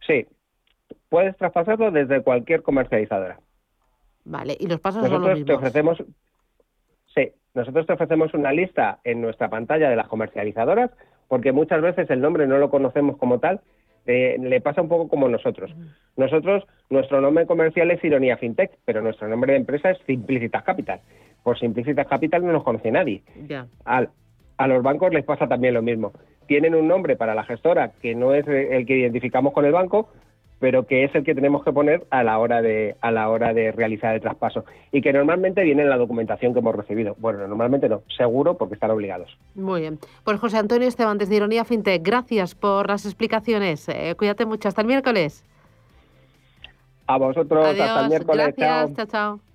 Sí, puedes traspasarlo desde cualquier comercializadora. Vale, y los pasos nosotros son los mismos. Te ofrecemos, sí, nosotros te ofrecemos una lista en nuestra pantalla de las comercializadoras, porque muchas veces el nombre no lo conocemos como tal eh, le pasa un poco como nosotros. Nosotros, nuestro nombre comercial es Ironía FinTech, pero nuestro nombre de empresa es Simplicitas Capital. Por Simplicitas Capital no nos conoce nadie. Al, a los bancos les pasa también lo mismo. Tienen un nombre para la gestora que no es el que identificamos con el banco, pero que es el que tenemos que poner a la hora de a la hora de realizar el traspaso y que normalmente viene en la documentación que hemos recibido. Bueno, normalmente no, seguro porque están obligados. Muy bien. Pues José Antonio Esteban desde Ironía FinTech, gracias por las explicaciones. Eh, cuídate mucho, hasta el miércoles. A vosotros, Adiós, hasta el miércoles. Gracias, chao, chao.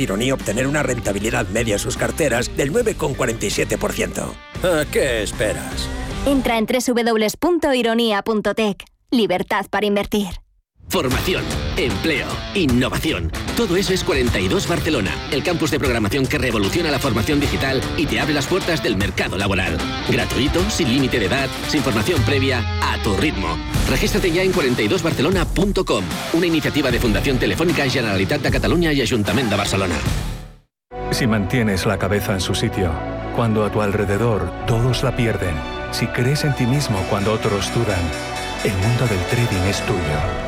Ironía obtener una rentabilidad media en sus carteras del 9,47%. ¿A qué esperas? Entra en www.ironía.tech. Libertad para invertir. Formación, empleo, innovación. Todo eso es 42 Barcelona, el campus de programación que revoluciona la formación digital y te abre las puertas del mercado laboral. Gratuito, sin límite de edad, sin formación previa, a tu ritmo. Regístrate ya en 42barcelona.com, una iniciativa de Fundación Telefónica Generalitat de Cataluña y Ayuntamiento de Barcelona. Si mantienes la cabeza en su sitio, cuando a tu alrededor todos la pierden, si crees en ti mismo cuando otros dudan, el mundo del trading es tuyo.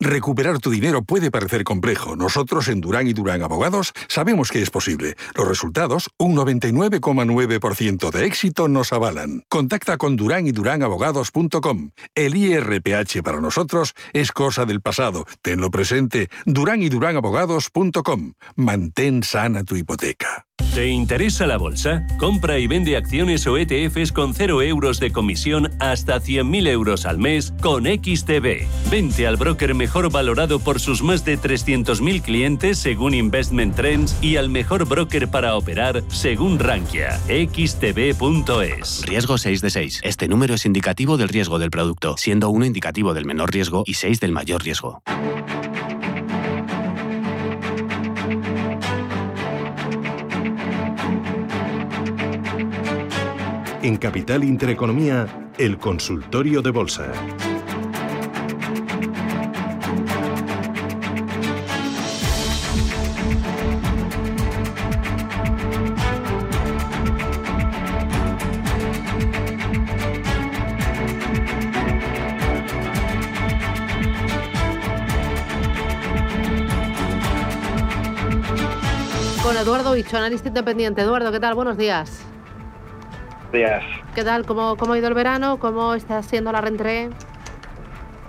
Recuperar tu dinero puede parecer complejo. Nosotros en Durán y Durán Abogados sabemos que es posible. Los resultados, un 99,9% de éxito, nos avalan. Contacta con Durán y Abogados.com. El IRPH para nosotros es cosa del pasado. Tenlo presente. Durán y Abogados.com. Mantén sana tu hipoteca. ¿Te interesa la bolsa? Compra y vende acciones o ETFs con 0 euros de comisión hasta 100.000 euros al mes con XTB. Vente al broker mejor valorado por sus más de 300.000 clientes según Investment Trends y al mejor broker para operar según Rankia. XTB.es. Riesgo 6 de 6. Este número es indicativo del riesgo del producto, siendo 1 indicativo del menor riesgo y 6 del mayor riesgo. En Capital Intereconomía, el consultorio de bolsa. Bicho, analista independiente. Eduardo, ¿qué tal? Buenos días. Días. ¿Qué tal? ¿Cómo, cómo ha ido el verano? ¿Cómo está siendo la rentrée?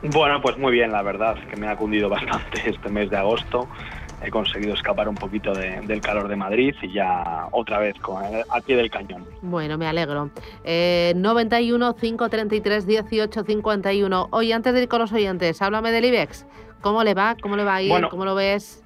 Bueno, pues muy bien, la verdad, que me ha cundido bastante este mes de agosto. He conseguido escapar un poquito del calor de Madrid y ya otra vez con, al pie del cañón. Bueno, me alegro. Eh, 91 533 18 51. Oye, antes de ir con los oyentes, háblame del IBEX. ¿Cómo le va? ¿Cómo le va a ir? ¿Cómo lo ves?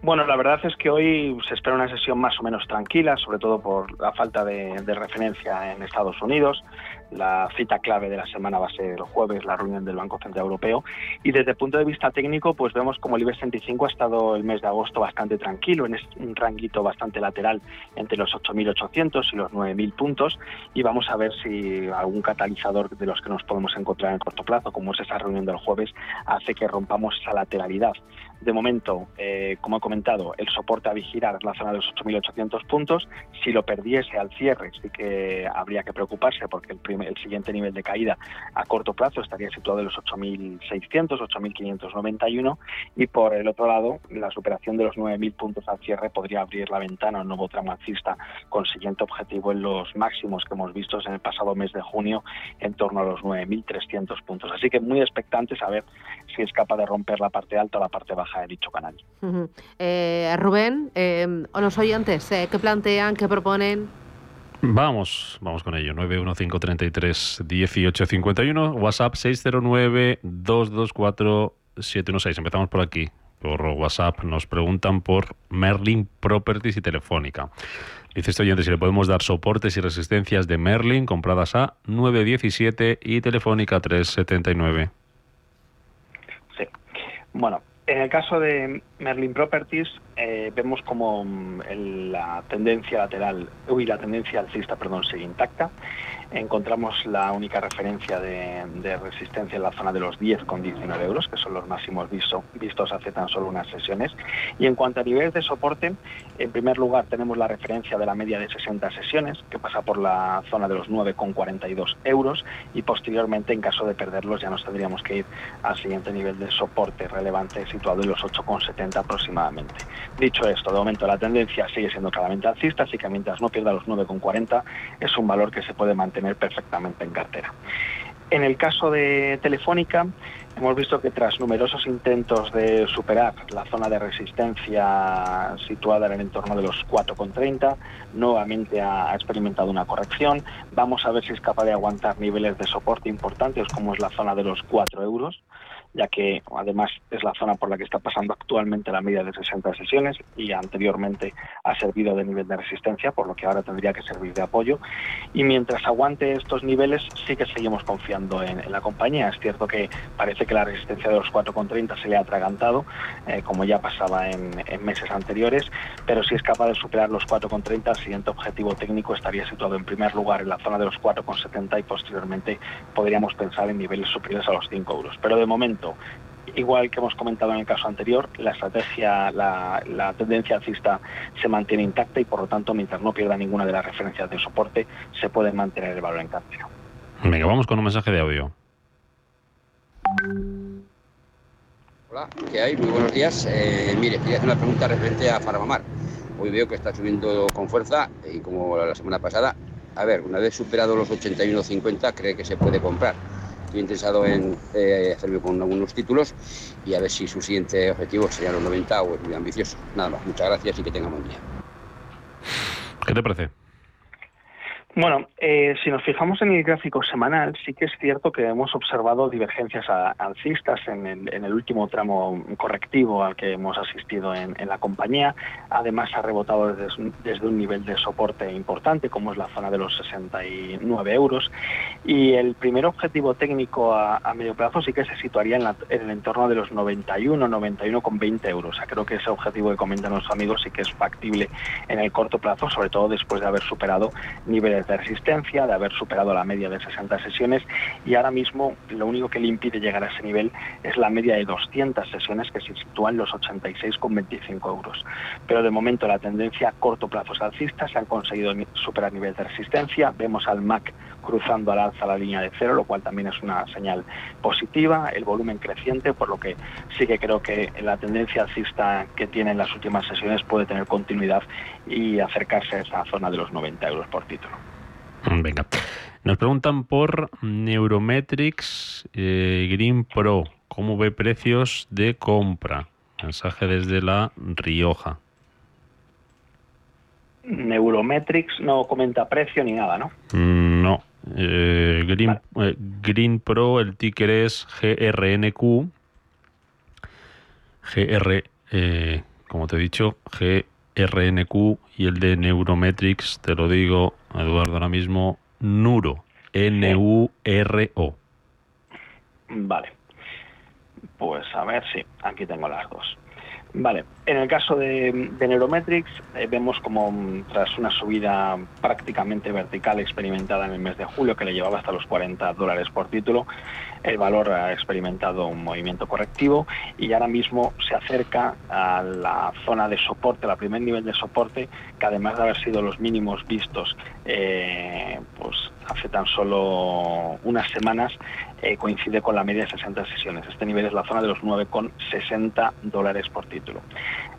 Bueno, la verdad es que hoy se espera una sesión más o menos tranquila, sobre todo por la falta de, referencia en Estados Unidos. La cita clave de la semana va a ser el jueves, la reunión del Banco Central Europeo. Y desde el punto de vista técnico, pues vemos como el IBEX 35 ha estado el mes de agosto bastante tranquilo, en un ranguito bastante lateral entre los 8.800 y los 9.000 puntos. Y vamos a ver si algún catalizador de los que nos podemos encontrar en el corto plazo, como es esa reunión del jueves, hace que rompamos esa lateralidad. De momento, eh, como he comentado, el soporte a vigilar es la zona de los 8.800 puntos. Si lo perdiese al cierre, sí que habría que preocuparse porque el, siguiente nivel de caída a corto plazo estaría situado en los 8.600, 8.591. Y por el otro lado, la superación de los 9.000 puntos al cierre podría abrir la ventana a un nuevo tramo alcista con siguiente objetivo en los máximos que hemos visto en el pasado mes de junio en torno a los 9.300 puntos. Así que muy expectantes a ver si es capaz de romper la parte alta o la parte baja de dicho canal. Eh, Rubén, eh, o los oyentes, eh, ¿qué plantean, qué proponen? Vamos, vamos con ello. 915331851, WhatsApp 609224716. Empezamos por aquí. Por WhatsApp nos preguntan por Merlin Properties y Telefónica. Dice este oyente si le podemos dar soportes y resistencias de Merlin compradas a 917 y Telefónica 379. Sí. Bueno, en el caso de Merlin Properties eh, vemos como mm, la tendencia lateral, uy, la tendencia alcista, perdón, sigue intacta encontramos la única referencia de, resistencia en la zona de los 10,19 euros, que son los máximos vistos hace tan solo unas sesiones. Y en cuanto a niveles de soporte, en primer lugar tenemos la referencia de la media de 60 sesiones, que pasa por la zona de los 9,42 euros, y posteriormente, en caso de perderlos, ya nos tendríamos que ir al siguiente nivel de soporte relevante situado en los 8,70 aproximadamente. Dicho esto, de momento la tendencia sigue siendo claramente alcista, así que mientras no pierda los 9,40 es un valor que se puede mantener tener perfectamente en cartera. En el caso de Telefónica, hemos visto que tras numerosos intentos de superar la zona de resistencia situada en el entorno de los 4,30, nuevamente ha experimentado una corrección. Vamos a ver si es capaz de aguantar niveles de soporte importantes como es la zona de los 4 euros ya que además es la zona por la que está pasando actualmente la media de 60 sesiones y anteriormente ha servido de nivel de resistencia, por lo que ahora tendría que servir de apoyo. Y mientras aguante estos niveles, sí que seguimos confiando en, la compañía. Es cierto que parece que la resistencia de los 4,30 se le ha atragantado, eh, como ya pasaba en, meses anteriores, pero si es capaz de superar los 4,30, el siguiente objetivo técnico estaría situado en primer lugar en la zona de los 4,70 y posteriormente podríamos pensar en niveles superiores a los 5 euros. Pero de momento, igual que hemos comentado en el caso anterior, la estrategia, la, tendencia alcista se mantiene intacta y por lo tanto, mientras no pierda ninguna de las referencias de soporte, se puede mantener el valor en cartera. Venga, vamos con un mensaje de audio. Hola, ¿qué hay? Muy buenos días. Eh, mire, quería hacer una pregunta referente a Farmamar. Hoy veo que está subiendo con fuerza y como la semana pasada, a ver, una vez superado los 81.50, cree que se puede comprar. Estoy interesado en eh, hacerme con algunos títulos y a ver si su siguiente objetivo sería los 90 o es muy ambicioso. Nada más, muchas gracias y que tenga buen día. ¿Qué te parece? Bueno, eh, si nos fijamos en el gráfico semanal, sí que es cierto que hemos observado divergencias alcistas en el, último tramo correctivo al que hemos asistido en, la compañía. Además, ha rebotado desde, un nivel de soporte importante, como es la zona de los 69 euros. Y el primer objetivo técnico a, medio plazo sí que se situaría en, el entorno de los 91, 91,20 euros. O sea, creo que ese objetivo que comentan los amigos sí que es factible en el corto plazo, sobre todo después de haber superado niveles de resistencia, de haber superado la media de 60 sesiones y ahora mismo lo único que le impide llegar a ese nivel es la media de 200 sesiones que se sitúa en los 86,25 euros. Pero de momento la tendencia a corto plazo es alcista, se han conseguido superar nivel de resistencia, vemos al MAC cruzando al alza la línea de cero, lo cual también es una señal positiva, el volumen creciente, por lo que sí que creo que la tendencia alcista que tiene en las últimas sesiones puede tener continuidad y acercarse a esa zona de los 90 euros por título. Mm, venga. Nos preguntan por Neurometrics eh, Green Pro. ¿Cómo ve precios de compra? Mensaje desde La Rioja. Neurometrics no comenta precio ni nada, ¿no? Mm, no. Eh, Green, eh, Green Pro, el ticker es GRNQ. GR, como te he dicho, GRNQ y el de Neurometrics, te lo digo, Eduardo, ahora mismo, Nuro. N-U-R-O. Vale. Pues a ver, sí, aquí tengo las dos. Vale, en el caso de, Neurometrics eh, vemos como mm, tras una subida prácticamente vertical experimentada en el mes de julio que le llevaba hasta los 40 dólares por título, el valor ha experimentado un movimiento correctivo y ahora mismo se acerca a la zona de soporte, al primer nivel de soporte, que además de haber sido los mínimos vistos eh, pues hace tan solo unas semanas, eh, coincide con la media de 60 sesiones. Este nivel es la zona de los 9,60 dólares por título.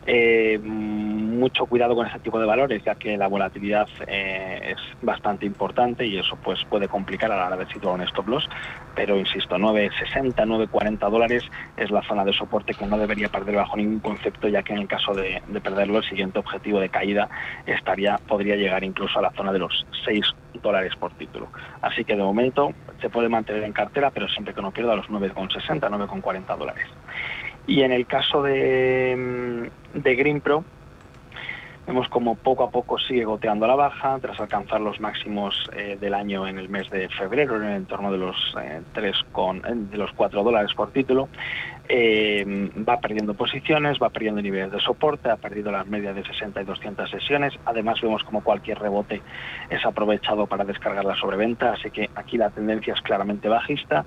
Eh, mucho cuidado con este tipo de valores, ya que la volatilidad eh, es bastante importante y eso pues puede complicar a la hora de situar un stop loss. Pero insisto, 9,60, 9,40 dólares es la zona de soporte que no debería perder bajo ningún concepto, ya que en el caso de, de perderlo, el siguiente objetivo de caída estaría, podría llegar incluso a la zona de los 6 dólares por título. Así que de momento se puede mantener en cartera, pero siempre que no pierda los 9,60, 9,40 dólares. Y en el caso de, de Green Pro, vemos como poco a poco sigue goteando a la baja tras alcanzar los máximos eh, del año en el mes de febrero en el entorno de los eh, con, eh, de los 4 dólares por título eh, va perdiendo posiciones va perdiendo niveles de soporte ha perdido las medias de 60 y 200 sesiones. Además vemos como cualquier rebote es aprovechado para descargar la sobreventa así que aquí la tendencia es claramente bajista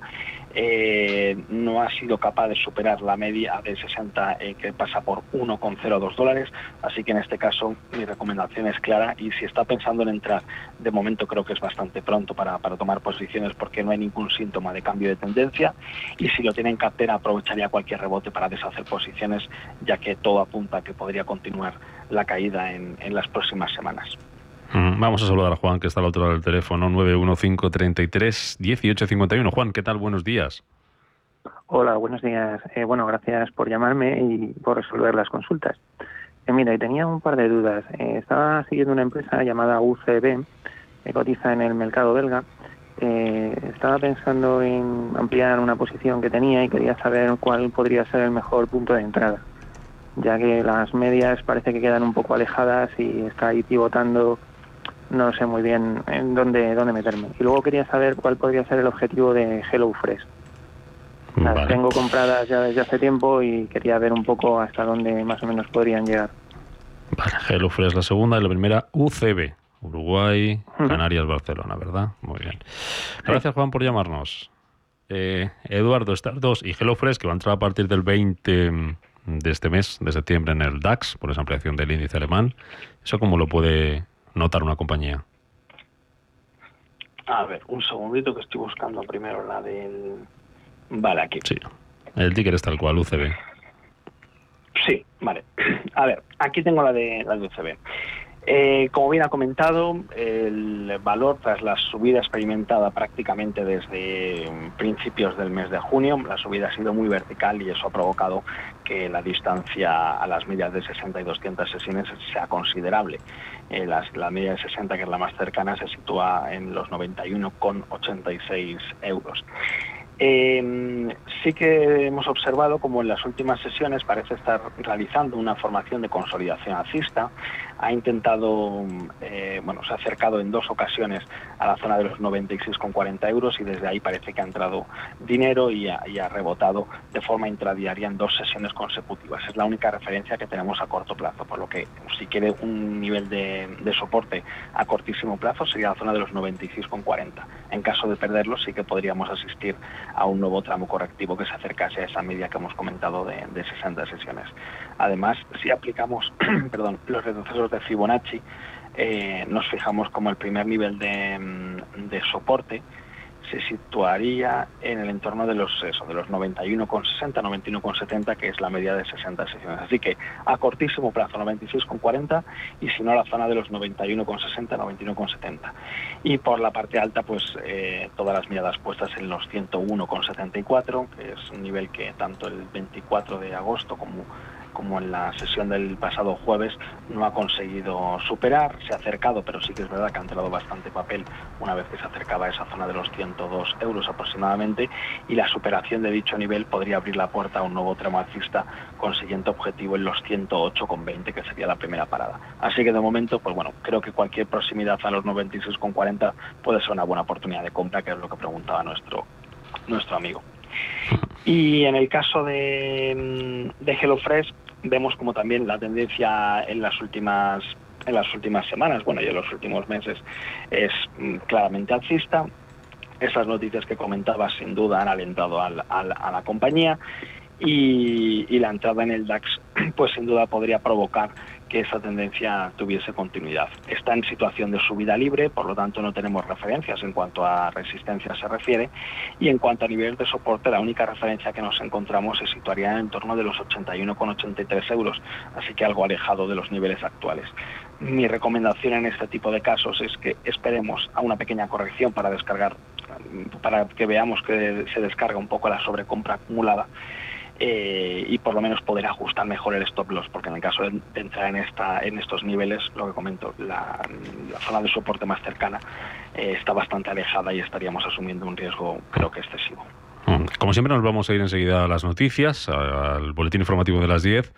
no ha sido capaz de superar la media de 60 que pasa por 1,02 dólares así que en este caso mi recomendación es clara y si está pensando en entrar, de momento creo que es bastante pronto para, tomar posiciones porque no hay ningún síntoma de cambio de tendencia y si lo tiene en cartera aprovecharía cualquier rebote para deshacer posiciones ya que todo apunta a que podría continuar la caída en, las próximas semanas. Vamos a saludar a Juan, que está al otro lado del teléfono, 915331851. Juan, ¿qué tal? Buenos días. Hola, buenos días. Eh, bueno, gracias por llamarme y por resolver las consultas. Eh, mira, tenía un par de dudas. Eh, estaba siguiendo una empresa llamada UCB, que cotiza en el mercado belga. Eh, estaba pensando en ampliar una posición que tenía y quería saber cuál podría ser el mejor punto de entrada, ya que las medias parece que quedan un poco alejadas y está ahí pivotando, no sé muy bien en dónde, dónde meterme. Y luego quería saber cuál podría ser el objetivo de HelloFresh. Las tengo compradas ya desde hace tiempo y quería ver un poco hasta dónde más o menos podrían llegar. Vale, HelloFresh la segunda y la primera UCB, Uruguay, Canarias, Barcelona, ¿verdad? Muy bien. Gracias Juan por llamarnos. Eh, Eduardo, estas dos y HelloFresh que va a entrar a partir del 20 de este mes, de septiembre, en el DAX, por esa ampliación del índice alemán. ¿Eso cómo lo puede notar una compañía? A ver, un segundito que estoy buscando primero la del Vale, aquí. Sí. El ticker es tal cual, UCB. Sí, vale. A ver, aquí tengo la de la de UCB. Eh, como bien ha comentado, el valor tras la subida experimentada prácticamente desde principios del mes de junio, la subida ha sido muy vertical y eso ha provocado que la distancia a las medias de 60 y 200 sesiones sea considerable. Eh, la media de 60, que es la más cercana, se sitúa en los 91,86 euros. Eh, sí que hemos observado como en las últimas sesiones parece estar realizando una formación de consolidación alcista. Ha intentado, eh, bueno, se ha acercado en dos ocasiones a la zona de los 96,40 euros y desde ahí parece que ha entrado dinero y ha, rebotado de forma intradiaria en dos sesiones consecutivas. Es la única referencia que tenemos a corto plazo, por lo que si quiere un nivel de, de soporte a cortísimo plazo sería la zona de los 96,40. En caso de perderlo sí que podríamos asistir a un nuevo tramo correctivo que se acercase a esa media que hemos comentado de, 60 sesiones. Además, si aplicamos perdón, los retrocesos de Fibonacci, eh, nos fijamos como el primer nivel de, mm, de soporte se situaría en el entorno de los, eso, de los 91,60, 91,70, que es la media de 60 sesiones. Así que a cortísimo plazo 96,40 y si no la zona de los 91,60, 91,70. Y por la parte alta, pues eh, todas las miradas puestas en los 101,74, que es un nivel que tanto el 24 de agosto como como en la sesión del pasado jueves, no ha conseguido superar, se ha acercado, pero sí que es verdad que ha entrado bastante papel una vez que se acercaba a esa zona de los 102 euros aproximadamente, y la superación de dicho nivel podría abrir la puerta a un nuevo tramo alcista con siguiente objetivo en los 108,20, que sería la primera parada. Así que de momento, pues bueno, creo que cualquier proximidad a los 96,40 puede ser una buena oportunidad de compra, que es lo que preguntaba nuestro, nuestro amigo. Y en el caso de, de HelloFresh, vemos como también la tendencia en las últimas en las últimas semanas, bueno, y en los últimos meses es mm, claramente alcista. Esas noticias que comentaba sin duda han alentado a la compañía y, la entrada en el DAX pues sin duda podría provocar que esa tendencia tuviese continuidad. Está en situación de subida libre, por lo tanto no tenemos referencias en cuanto a resistencia se refiere, y en cuanto a nivel de soporte, la única referencia que nos encontramos se situaría en torno de los 81,83 euros, así que algo alejado de los niveles actuales. Mi recomendación en este tipo de casos es que esperemos a una pequeña corrección para descargar, para que veamos que se descarga un poco la sobrecompra acumulada eh, y por lo menos poder ajustar mejor el stop loss, porque en el caso de, entrar en, esta, en estos niveles, lo que comento, la, zona de soporte más cercana eh, está bastante alejada y estaríamos asumiendo un riesgo creo que excesivo. Mm, como siempre nos vamos a ir enseguida a las noticias, al boletín informativo de las 10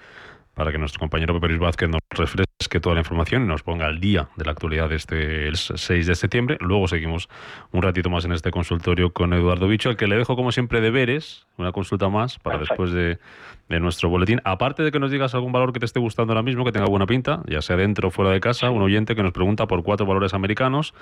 para que nuestro compañero Pepe Luis Vázquez nos refresque toda la información y nos ponga al día de la actualidad de este el 6 de septiembre. Luego seguimos un ratito más en este consultorio con Eduardo Bicho, al que le dejo como siempre deberes, una consulta más para después de, de nuestro boletín. Aparte de que nos digas algún valor que te esté gustando ahora mismo, que tenga buena pinta, ya sea dentro o fuera de casa, un oyente que nos pregunta por cuatro valores americanos,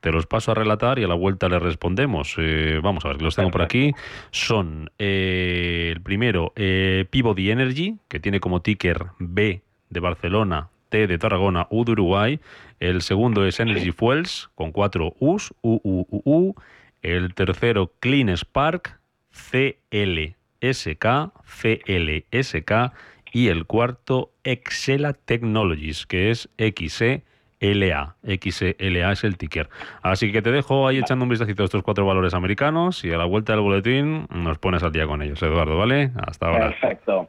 te los paso a relatar y a la vuelta le respondemos. Eh, vamos a ver, los tengo por aquí. Son eh, el primero, eh, Peabody Energy, que tiene como ticker B de Barcelona, T de Tarragona, U de Uruguay. El segundo es Energy Fuels, con cuatro U's, U, U, U, U. El tercero, Clean Spark, CL SK, CLSK y el cuarto Excela Technologies, que es XLA. XLA es el ticker. Así que te dejo ahí echando un vistacito a estos cuatro valores americanos y a la vuelta del boletín nos pones al día con ellos, Eduardo, ¿vale? Hasta ahora. Perfecto.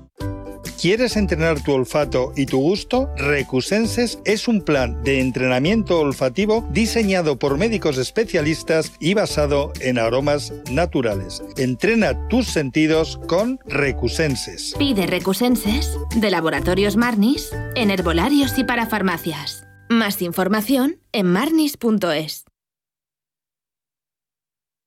¿Quieres entrenar tu olfato y tu gusto? Recusenses es un plan de entrenamiento olfativo diseñado por médicos especialistas y basado en aromas naturales. Entrena tus sentidos con Recusenses. Pide Recusenses de Laboratorios Marnis en herbolarios y para farmacias. Más información en marnis.es.